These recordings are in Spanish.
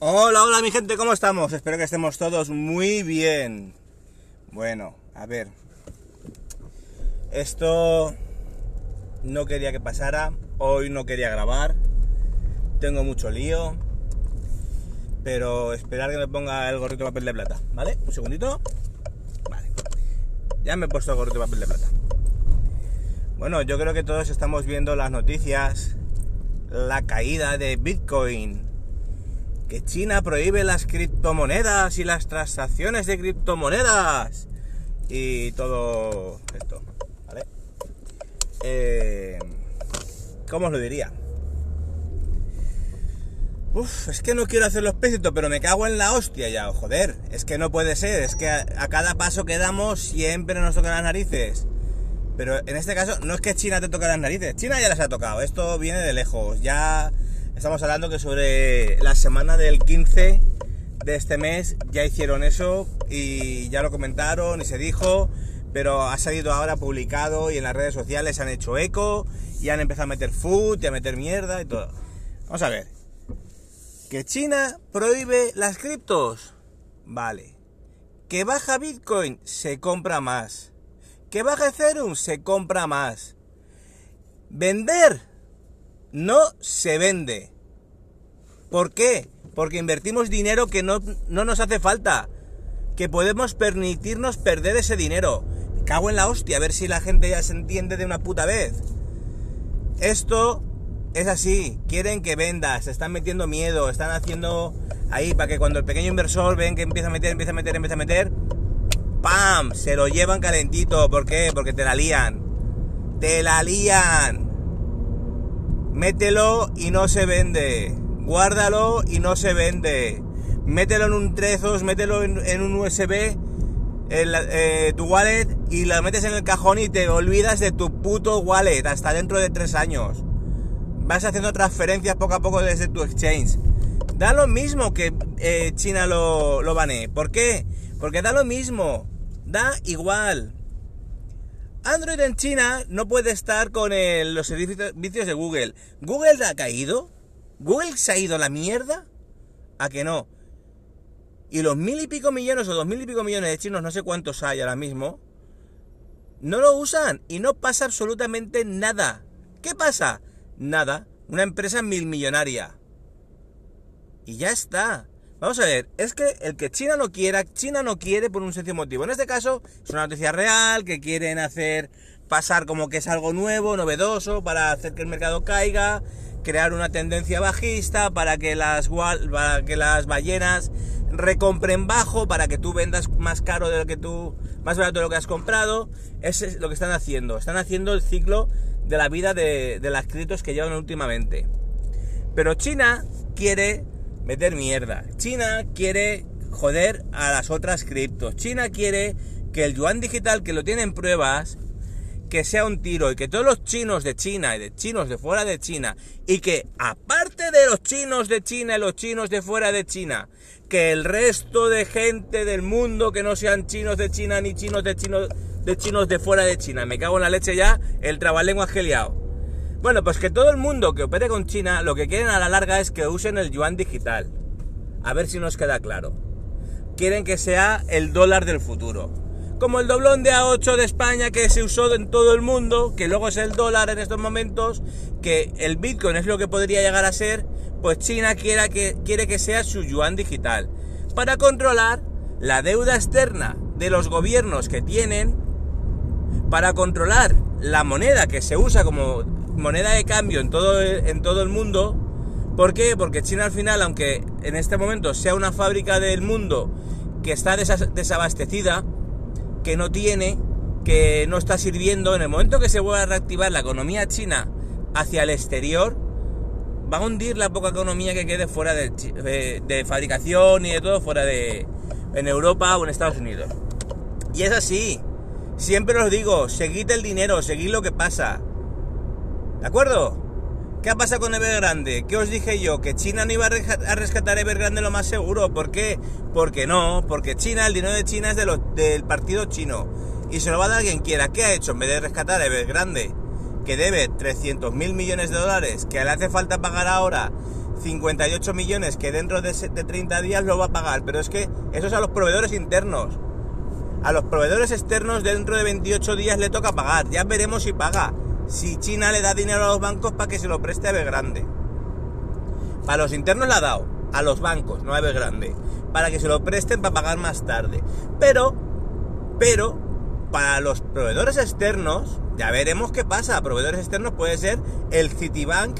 Hola, hola mi gente, ¿cómo estamos? Espero que estemos todos muy bien. Bueno, a ver. Esto no quería que pasara, hoy no quería grabar, tengo mucho lío, pero esperar que me ponga el gorrito de papel de plata, ¿vale? Un segundito. Vale. Ya me he puesto el gorrito de papel de plata. Bueno, yo creo que todos estamos viendo las noticias, la caída de Bitcoin, que China prohíbe las criptomonedas y las transacciones de criptomonedas y todo esto, ¿vale? Eh, ¿Cómo os lo diría? Uf, es que no quiero hacer los pésitos, pero me cago en la hostia ya, joder. Es que no puede ser, es que a, a, cada paso que damos siempre nos tocan las narices. Pero en este caso no es que China te toque las narices, China ya las ha tocado, esto viene de lejos. Ya estamos hablando que sobre la semana del 15 de este mes ya hicieron eso y ya lo comentaron y se dijo, pero ha salido ahora publicado y en las redes sociales han hecho eco y han empezado a meter food y a meter mierda y todo. Vamos a ver. Que China prohíbe las criptos. Vale. Que baja Bitcoin, se compra más. Que baja Ethereum, se compra más. Vender, no se vende. ¿Por qué? Porque invertimos dinero que no, no nos hace falta. Que podemos permitirnos perder ese dinero. Cago en la hostia, a ver si la gente ya se entiende de una puta vez. Esto es así, quieren que vendas, están metiendo miedo, están haciendo ahí para que cuando el pequeño inversor ven que empieza a meter, empieza a meter, empieza a meter, ¡pam! Se lo llevan calentito, ¿por qué? Porque te la lían. Te la lían. Mételo y no se vende. Guárdalo y no se vende. Mételo en un trezos, mételo en, un USB, en la, eh, tu wallet, y lo metes en el cajón y te olvidas de tu puto wallet hasta dentro de tres años vas haciendo transferencias poco a poco desde tu exchange. Da lo mismo que eh, China lo, lo banee. ¿Por qué? Porque da lo mismo. Da igual. Android en China no puede estar con los servicios de Google. ¿Google ha caído? ¿Google se ha ido a la mierda? ¿A que no? Y los mil y pico millones o dos mil y pico millones de chinos, no sé cuántos hay ahora mismo, no lo usan y no pasa absolutamente nada. ¿Qué pasa? Nada, una empresa mil millonaria. Y ya está. Vamos a ver, es que el que China no quiera, China no quiere por un sencillo motivo. En este caso, es una noticia real que quieren hacer pasar como que es algo nuevo, novedoso, para hacer que el mercado caiga, crear una tendencia bajista, para que las, que las ballenas recompren bajo, para que tú vendas más caro de lo que tú, más barato de lo que has comprado. Eso es lo que están haciendo. Están haciendo el ciclo de la vida de, de las criptos que llevan últimamente. Pero China quiere meter mierda. China quiere joder a las otras criptos. China quiere que el yuan digital, que lo tiene en pruebas, que sea un tiro y que todos los chinos de China y de chinos de fuera de China y que aparte de los chinos de China y los chinos de fuera de China, que el resto de gente del mundo que no sean chinos de China ni chinos de chinos de chinos de fuera de China. Me cago en la leche ya el trabalenguas que he liado. Bueno, pues que todo el mundo que opere con China lo que quieren a la larga es que usen el yuan digital. A ver si nos queda claro. Quieren que sea el dólar del futuro. Como el doblón de A8 de España que se usó en todo el mundo, que luego es el dólar en estos momentos, que el Bitcoin es lo que podría llegar a ser, pues China quiere que, quiere que sea su yuan digital. Para controlar la deuda externa de los gobiernos que tienen para controlar la moneda que se usa como moneda de cambio en todo, en todo el mundo. ¿Por qué? Porque China al final, aunque en este momento sea una fábrica del mundo que está desabastecida, que no tiene, que no está sirviendo, en el momento que se vuelva a reactivar la economía china hacia el exterior, va a hundir la poca economía que quede fuera de, de, fabricación y de todo fuera de en Europa o en Estados Unidos. Y es así. Siempre os digo, seguid el dinero, seguid lo que pasa. ¿De acuerdo? ¿Qué ha pasado con Evergrande? ¿Qué os dije yo? Que China no iba a rescatar Evergrande lo más seguro. ¿Por qué? Porque no, porque China, el dinero de China es de los, del partido chino. Y se lo va a dar quien quiera. ¿Qué ha hecho? En vez de rescatar a Evergrande, que debe 300 mil millones de dólares, que le hace falta pagar ahora 58 millones, que dentro de, de 30 días lo va a pagar. Pero es que eso es a los proveedores internos. A los proveedores externos dentro de 28 días le toca pagar. Ya veremos si paga. Si China le da dinero a los bancos para que se lo preste a Evergrande. Para los internos le ha dado. A los bancos, no a Evergrande. Para que se lo presten para pagar más tarde. Pero, pero, para los proveedores externos, ya veremos qué pasa. Proveedores externos puede ser el Citibank,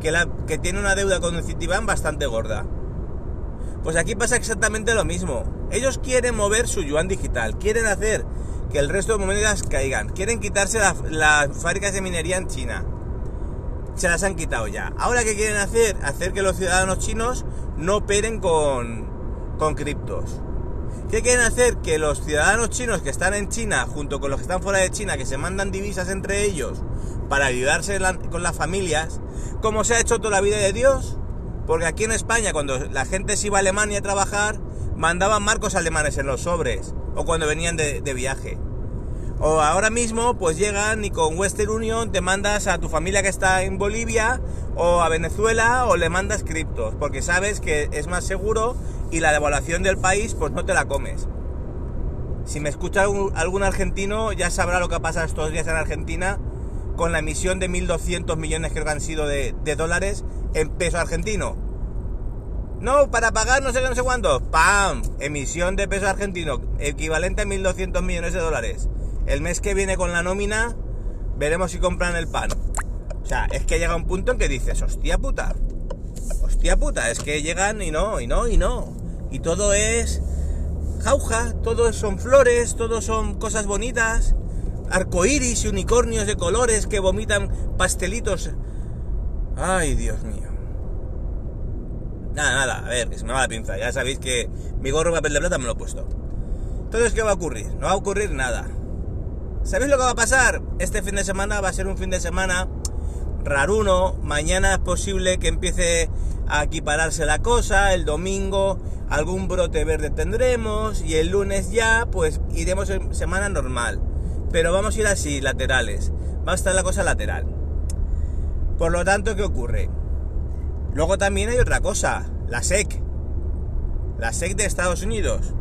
que, la, que tiene una deuda con el Citibank bastante gorda. Pues aquí pasa exactamente lo mismo. Ellos quieren mover su yuan digital, quieren hacer que el resto de monedas caigan, quieren quitarse las la fábricas de minería en China. Se las han quitado ya. Ahora, ¿qué quieren hacer? Hacer que los ciudadanos chinos no operen con, con criptos. ¿Qué quieren hacer? Que los ciudadanos chinos que están en China, junto con los que están fuera de China, que se mandan divisas entre ellos para ayudarse con las familias, como se ha hecho toda la vida de Dios, porque aquí en España, cuando la gente se iba a Alemania a trabajar, mandaban marcos alemanes en los sobres, o cuando venían de, de, viaje. O ahora mismo, pues llegan y con Western Union te mandas a tu familia que está en Bolivia, o a Venezuela, o le mandas criptos, porque sabes que es más seguro y la devaluación del país, pues no te la comes. Si me escucha algún, algún argentino, ya sabrá lo que ha pasado estos días en Argentina con la emisión de 1.200 millones que han sido de, de dólares en peso argentino. No, para pagar no sé qué, no sé cuánto. ¡Pam! Emisión de peso argentino, equivalente a 1.200 millones de dólares. El mes que viene con la nómina, veremos si compran el pan. O sea, es que llega un punto en que dices, hostia puta. Hostia puta, es que llegan y no, y no, y no. Y todo es jauja, todo son flores, todo son cosas bonitas. Arcoiris y unicornios de colores que vomitan pastelitos. Ay, Dios mío. Nada, nada, a ver, que se me va la pinza. Ya sabéis que mi gorro papel de plata me lo he puesto. Entonces, ¿qué va a ocurrir? No va a ocurrir nada. ¿Sabéis lo que va a pasar? Este fin de semana va a ser un fin de semana raruno. Mañana es posible que empiece a equipararse la cosa. El domingo algún brote verde tendremos. Y el lunes ya, pues iremos en semana normal. Pero vamos a ir así, laterales. Va a estar la cosa lateral. Por lo tanto, ¿qué ocurre? Luego también hay otra cosa, la SEC. La SEC de Estados Unidos.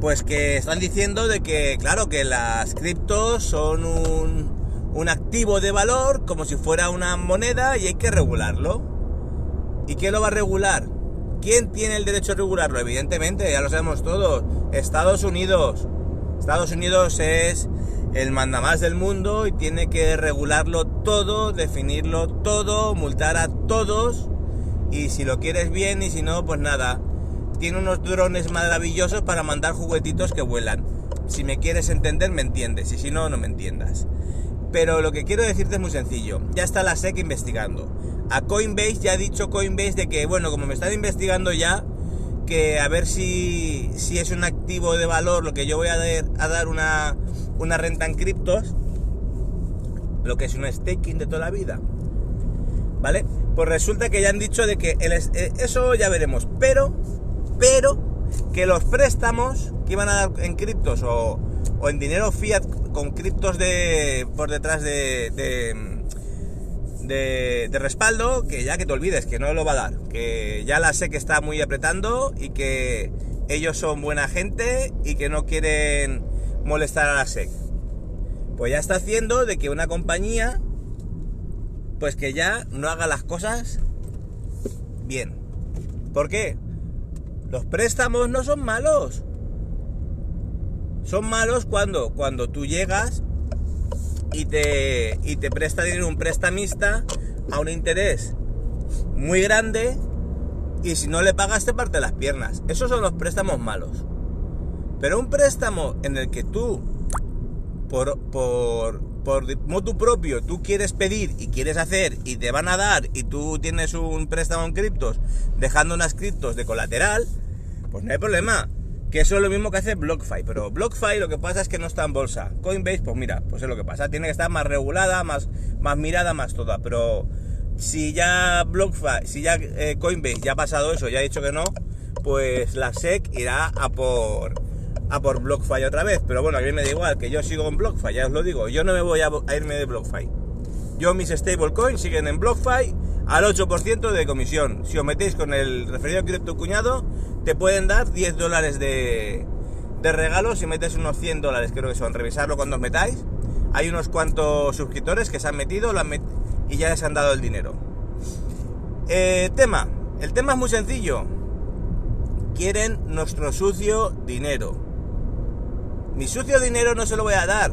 Pues que están diciendo de que, claro, que las criptos son un, un activo de valor como si fuera una moneda y hay que regularlo. ¿Y quién lo va a regular? ¿Quién tiene el derecho a regularlo? Evidentemente, ya lo sabemos todos, Estados Unidos. Estados Unidos es el mandamás del mundo y tiene que regularlo todo, definirlo todo, multar a todos y si lo quieres bien y si no, pues nada. Tiene unos drones maravillosos para mandar juguetitos que vuelan. Si me quieres entender, me entiendes y si no, no me entiendas. Pero lo que quiero decirte es muy sencillo. Ya está la SEC investigando. A Coinbase ya ha dicho Coinbase de que, bueno, como me están investigando ya, que a ver si, si es un activo de valor lo que yo voy a dar, a dar una, una renta en criptos, lo que es un staking de toda la vida. ¿Vale? Pues resulta que ya han dicho de que el, eso ya veremos, pero, pero, que los préstamos que iban a dar en criptos o, o en dinero fiat con criptos de, por detrás de, de de, de, respaldo, que ya que te olvides, que no lo va a dar, que ya la sé que está muy apretando y que ellos son buena gente y que no quieren molestar a la SEC. Pues ya está haciendo de que una compañía, pues que ya no haga las cosas bien. ¿Por qué? Los préstamos no son malos. Son malos cuando, cuando tú llegas y te, y te presta dinero un prestamista a un interés muy grande y si no le pagas te parte las piernas. Esos son los préstamos malos. Pero un préstamo en el que tú, por, por, por motu propio tú quieres pedir y quieres hacer y te van a dar y tú tienes un préstamo en criptos dejando unas criptos de colateral, pues no hay problema. Que eso es lo mismo que hace BlockFi, pero BlockFi lo que pasa es que no está en bolsa. Coinbase, pues mira, pues es lo que pasa. Tiene que estar más regulada, más, más mirada, más toda. Pero si ya BlockFi, si ya eh, Coinbase ya ha pasado eso, ya ha dicho que no, pues la SEC irá a por a por BlockFi otra vez. Pero bueno, a mí me da igual, que yo sigo en BlockFi, ya os lo digo. Yo no me voy a, irme de BlockFi. Yo mis stablecoins siguen en BlockFi al 8% de comisión. Si os metéis con el referido cripto cuñado, te pueden dar 10 dólares de, de regalo si metes unos 100 dólares, creo que son. Revisarlo cuando os metáis. Hay unos cuantos suscriptores que se han metido y ya les han dado el dinero. Eh, tema. El tema es muy sencillo. Quieren nuestro sucio dinero. Mi sucio dinero no se lo voy a dar.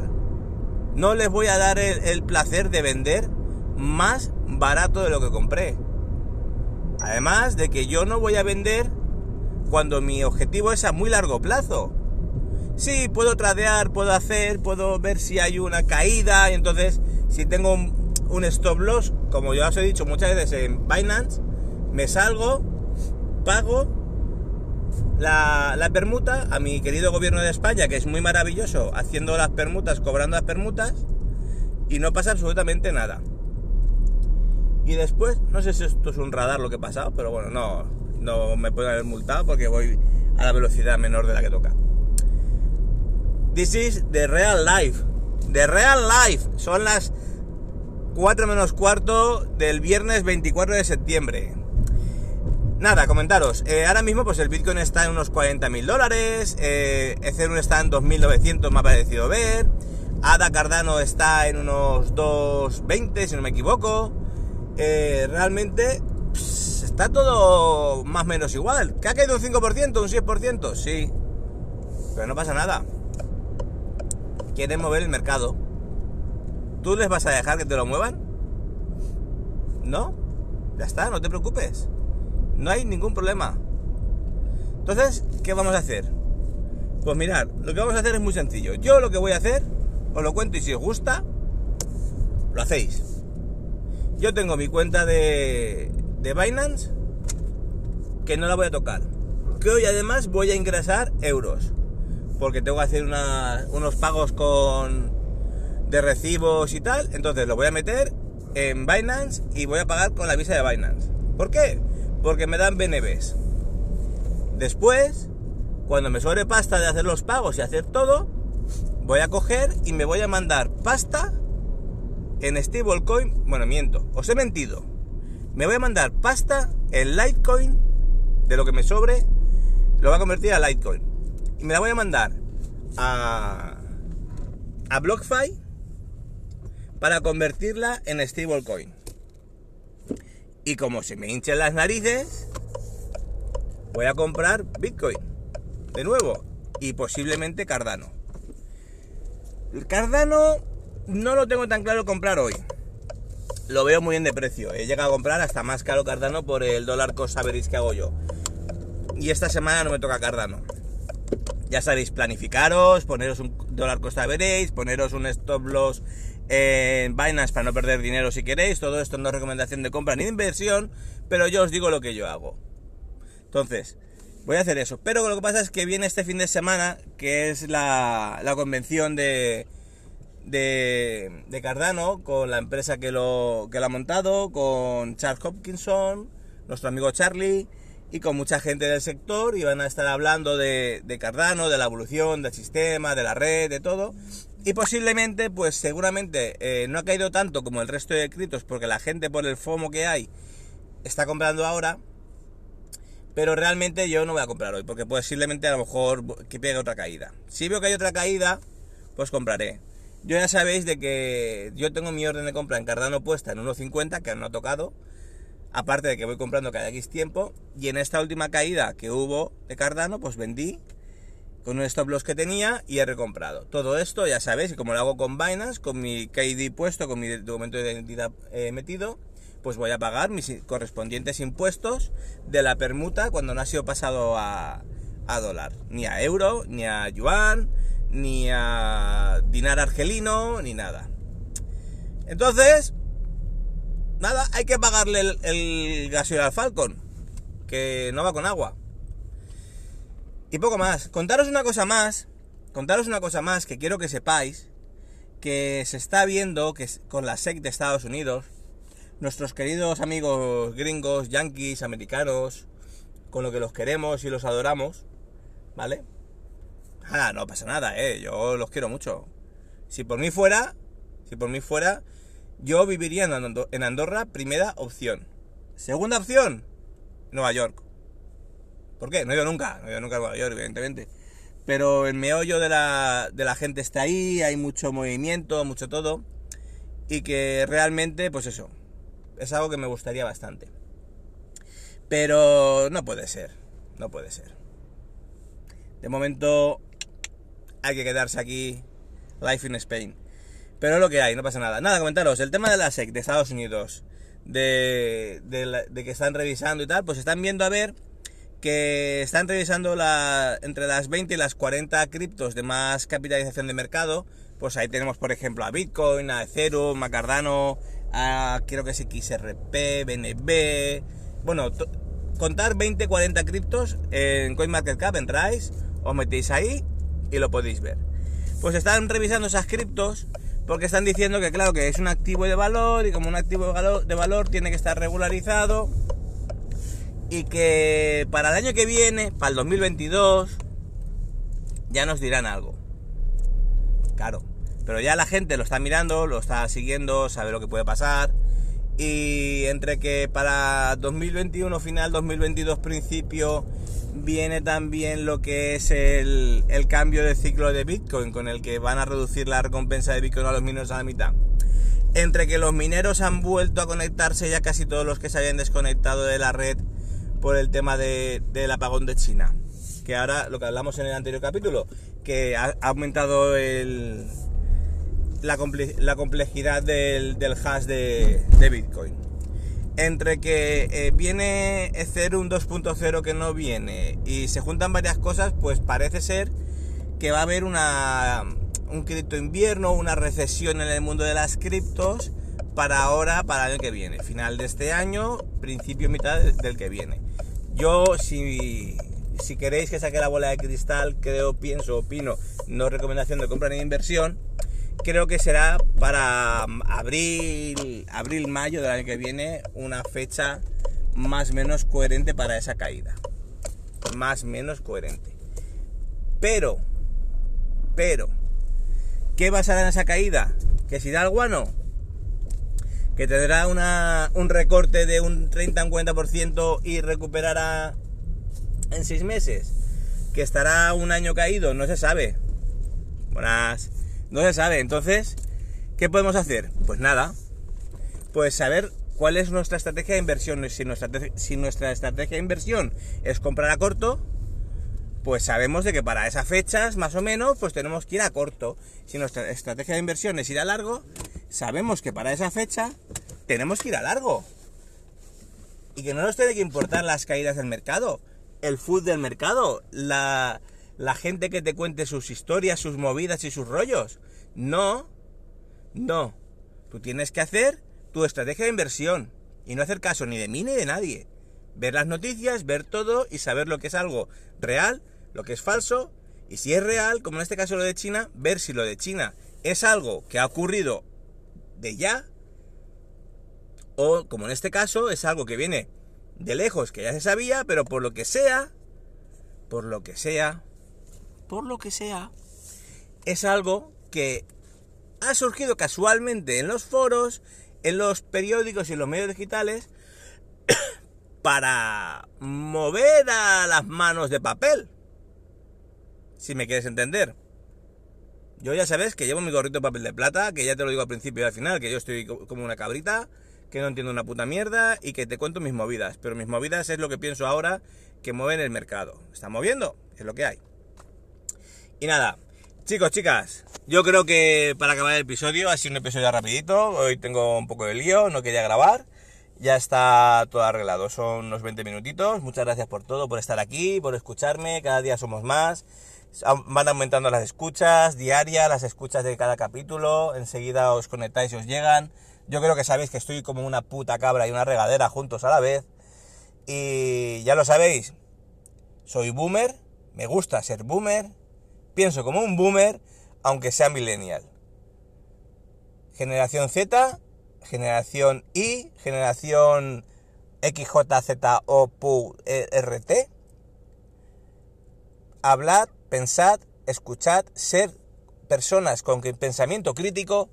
No les voy a dar el placer de vender más barato de lo que compré. Además de que yo no voy a vender cuando mi objetivo es a muy largo plazo. Sí, puedo tradear, puedo hacer, puedo ver si hay una caída y entonces si tengo un, stop loss, como ya os he dicho muchas veces en Binance, me salgo, pago la, la, permuta a mi querido gobierno de España, que es muy maravilloso, haciendo las permutas, cobrando las permutas, y no pasa absolutamente nada. Y después, no sé si esto es un radar lo que he pasado, pero bueno, no, no me pueden haber multado porque voy a la velocidad menor de la que toca. This is the real life. The real life. Son las 4 menos cuarto del viernes 24 de septiembre. Nada, comentaros. Eh, ahora mismo pues el Bitcoin está en unos 40 mil dólares. Eh, Ethereum está en 2.900, me ha parecido ver. ADA Cardano está en unos 2.20, si no me equivoco. Eh, realmente está todo más o menos igual. ¿Que ha caído un 5%, un 6%? Sí. Pero no pasa nada. Quieren mover el mercado. ¿Tú les vas a dejar que te lo muevan? ¿No? Ya está, no te preocupes. No hay ningún problema. Entonces, ¿qué vamos a hacer? Pues mirad, lo que vamos a hacer es muy sencillo. Yo lo que voy a hacer, os lo cuento y si os gusta, lo hacéis. Yo tengo mi cuenta de, de Binance que no la voy a tocar. Que hoy además voy a ingresar euros. Porque tengo que hacer unos pagos con de recibos y tal. Entonces lo voy a meter en Binance y voy a pagar con la visa de Binance. ¿Por qué? Porque me dan BNBs. Después, cuando me sobre pasta de hacer los pagos y hacer todo, voy a coger y me voy a mandar pasta en stablecoin, bueno, miento, os he mentido. Me voy a mandar pasta en Litecoin, de lo que me sobre, lo voy a convertir a Litecoin. Y me la voy a mandar a, a BlockFi para convertirla en stablecoin. Y como se me hinchan las narices, voy a comprar Bitcoin de nuevo y posiblemente Cardano. El Cardano no lo tengo tan claro comprar hoy. Lo veo muy bien de precio. He llegado a comprar hasta más caro Cardano por el dólar cost average que hago yo. Y esta semana no me toca Cardano. Ya sabéis, planificaros, poneros un dólar cost average, poneros un stop loss en Binance para no perder dinero si queréis. Todo esto no es recomendación de compra ni de inversión, pero yo os digo lo que yo hago. Entonces, voy a hacer eso. Pero lo que pasa es que viene este fin de semana, que es la, la convención de, de, Cardano con la empresa que lo, que lo ha montado, con Charles Hopkinson, nuestro amigo Charlie, y con mucha gente del sector, y van a estar hablando de, Cardano, de la evolución del sistema, de la red, de todo. Y posiblemente, pues seguramente eh, no ha caído tanto como el resto de criptos, porque la gente por el FOMO que hay está comprando ahora. Pero realmente yo no voy a comprar hoy, porque posiblemente a lo mejor que pegue otra caída. Si veo que hay otra caída, pues compraré. Yo ya sabéis de que yo tengo mi orden de compra en Cardano puesta en 1.50, que no ha tocado. Aparte de que voy comprando cada X tiempo. Y en esta última caída que hubo de Cardano, pues vendí con un stop loss que tenía y he recomprado. Todo esto ya sabéis, y como lo hago con Binance, con mi KID puesto, con mi documento de identidad eh, metido, pues voy a pagar mis correspondientes impuestos de la permuta cuando no ha sido pasado a, a dólar. Ni a euro, ni a yuan, ni a dinar argelino, ni nada. Entonces, nada, hay que pagarle el, el gasoil al Falcon, que no va con agua. Y poco más. Contaros una cosa más, contaros una cosa más que quiero que sepáis, que se está viendo que con la SEC de Estados Unidos, nuestros queridos amigos gringos, yankees, americanos, con lo que los queremos y los adoramos, ¿vale? Nada, no pasa nada, eh, yo los quiero mucho. Si por mí fuera, si por mí fuera, yo viviría en Andorra, primera opción. Segunda opción, Nueva York. ¿Por qué? No he ido nunca, no he ido nunca a Nueva York, evidentemente. Pero el meollo de la, de la gente está ahí, hay mucho movimiento, mucho todo. Y que realmente, pues eso, es algo que me gustaría bastante. Pero no puede ser, no puede ser. De momento hay que quedarse aquí, life in Spain. Pero es lo que hay, no pasa nada. Nada, comentaros, el tema de la SEC de Estados Unidos, de, de, que están revisando y tal, pues están viendo a ver que están revisando la, entre las 20 y las 40 criptos de más capitalización de mercado. Pues ahí tenemos, por ejemplo, a Bitcoin, a Ethereum, a Cardano, a creo que es XRP, BNB. Bueno, contar 20, 40 criptos en CoinMarketCap, en Rise, os metéis ahí y lo podéis ver. Pues están revisando esas criptos porque están diciendo que claro que es un activo de valor y como un activo de valor, de valor tiene que estar regularizado y que para el año que viene, para el 2022, ya nos dirán algo. Claro, pero ya la gente lo está mirando, lo está siguiendo, sabe lo que puede pasar y entre que para 2021 final, 2022 principio, viene también lo que es el, cambio de ciclo de Bitcoin, con el que van a reducir la recompensa de Bitcoin a los mineros a la mitad. Entre que los mineros han vuelto a conectarse ya casi todos los que se habían desconectado de la red por el tema de, del apagón de China. Que ahora, lo que hablamos en el anterior capítulo, que ha aumentado el, la, complejidad del, hash de, Bitcoin. Entre que eh, viene Ethereum 2.0 que no viene y se juntan varias cosas, pues parece ser que va a haber una, un cripto invierno, una recesión en el mundo de las criptos para ahora, para el año que viene. Final de este año, principio, mitad del que viene. Yo, si, si queréis que saque la bola de cristal, creo, pienso, opino, no recomendación de compra ni inversión, creo que será para abril, abril, mayo del año que viene, una fecha más o menos coherente para esa caída. Más o menos coherente. Pero, pero, ¿qué ser en esa caída? ¿Que si da el guano? ¿Que tendrá una, un recorte de un 30 un 40% y recuperará en 6 meses? ¿Que estará un año caído? No se sabe. Buenas. No se sabe. Entonces, ¿qué podemos hacer? Pues nada. Pues saber cuál es nuestra estrategia de inversión. Si nuestra, si nuestra estrategia de inversión es comprar a corto, pues sabemos de que para esas fechas, más o menos, pues tenemos que ir a corto. Si nuestra estrategia de inversión es ir a largo, sabemos que para esa fecha tenemos que ir a largo. Y que no nos tiene que importar las caídas del mercado, el food del mercado, la, la gente que te cuente sus historias, sus movidas y sus rollos. No, no. Tú tienes que hacer tu estrategia de inversión y no hacer caso ni de mí ni de nadie. Ver las noticias, ver todo y saber lo que es algo real, lo que es falso y si es real, como en este caso lo de China, ver si lo de China es algo que ha ocurrido de ya o como en este caso es algo que viene de lejos que ya se sabía, pero por lo que sea, por lo que sea, por lo que sea, es algo que ha surgido casualmente en los foros, en los periódicos y en los medios digitales para mover a las manos de papel. Si me quieres entender. Yo ya sabes que llevo mi gorrito de papel de plata, que ya te lo digo al principio y al final, que yo estoy como una cabrita, que no entiendo una puta mierda y que te cuento mis movidas. Pero mis movidas es lo que pienso ahora que mueven el mercado. ¿Está moviendo? Es lo que hay. Y nada, chicos, chicas, yo creo que para acabar el episodio ha sido un episodio rapidito. Hoy tengo un poco de lío, no quería grabar. Ya está todo arreglado, son unos 20 minutitos. Muchas gracias por todo, por estar aquí, por escucharme. Cada día somos más. van aumentando las escuchas diarias, las escuchas de cada capítulo, enseguida os conectáis y os llegan. Yo creo que sabéis que estoy como una puta cabra y una regadera juntos a la vez. Y ya lo sabéis, soy boomer, me gusta ser boomer, pienso como un boomer, aunque sea millennial. Generación Z, generación Y, generación XJZOPURT. Hablad, pensad, escuchad, ser personas con pensamiento crítico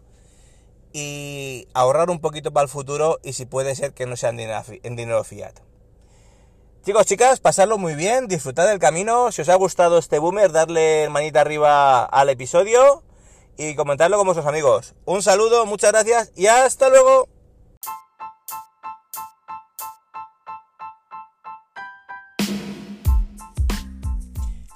y ahorrar un poquito para el futuro y si puede ser que no sean dinero fiat. Chicos, chicas, pasadlo muy bien, disfrutad del camino. Si os ha gustado este boomer, darle manita arriba al episodio y comentarlo con vuestros amigos. Un saludo, muchas gracias y hasta luego.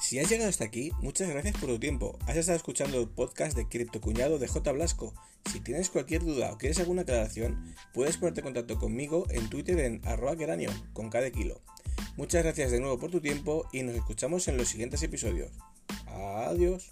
Si has llegado hasta aquí, muchas gracias por tu tiempo. Has estado escuchando el podcast de Cripto Cuñado de J. Blasco. Si tienes cualquier duda o quieres alguna aclaración, puedes ponerte en contacto conmigo en Twitter en arroba con cada kilo. Muchas gracias de nuevo por tu tiempo y nos escuchamos en los siguientes episodios. Adiós.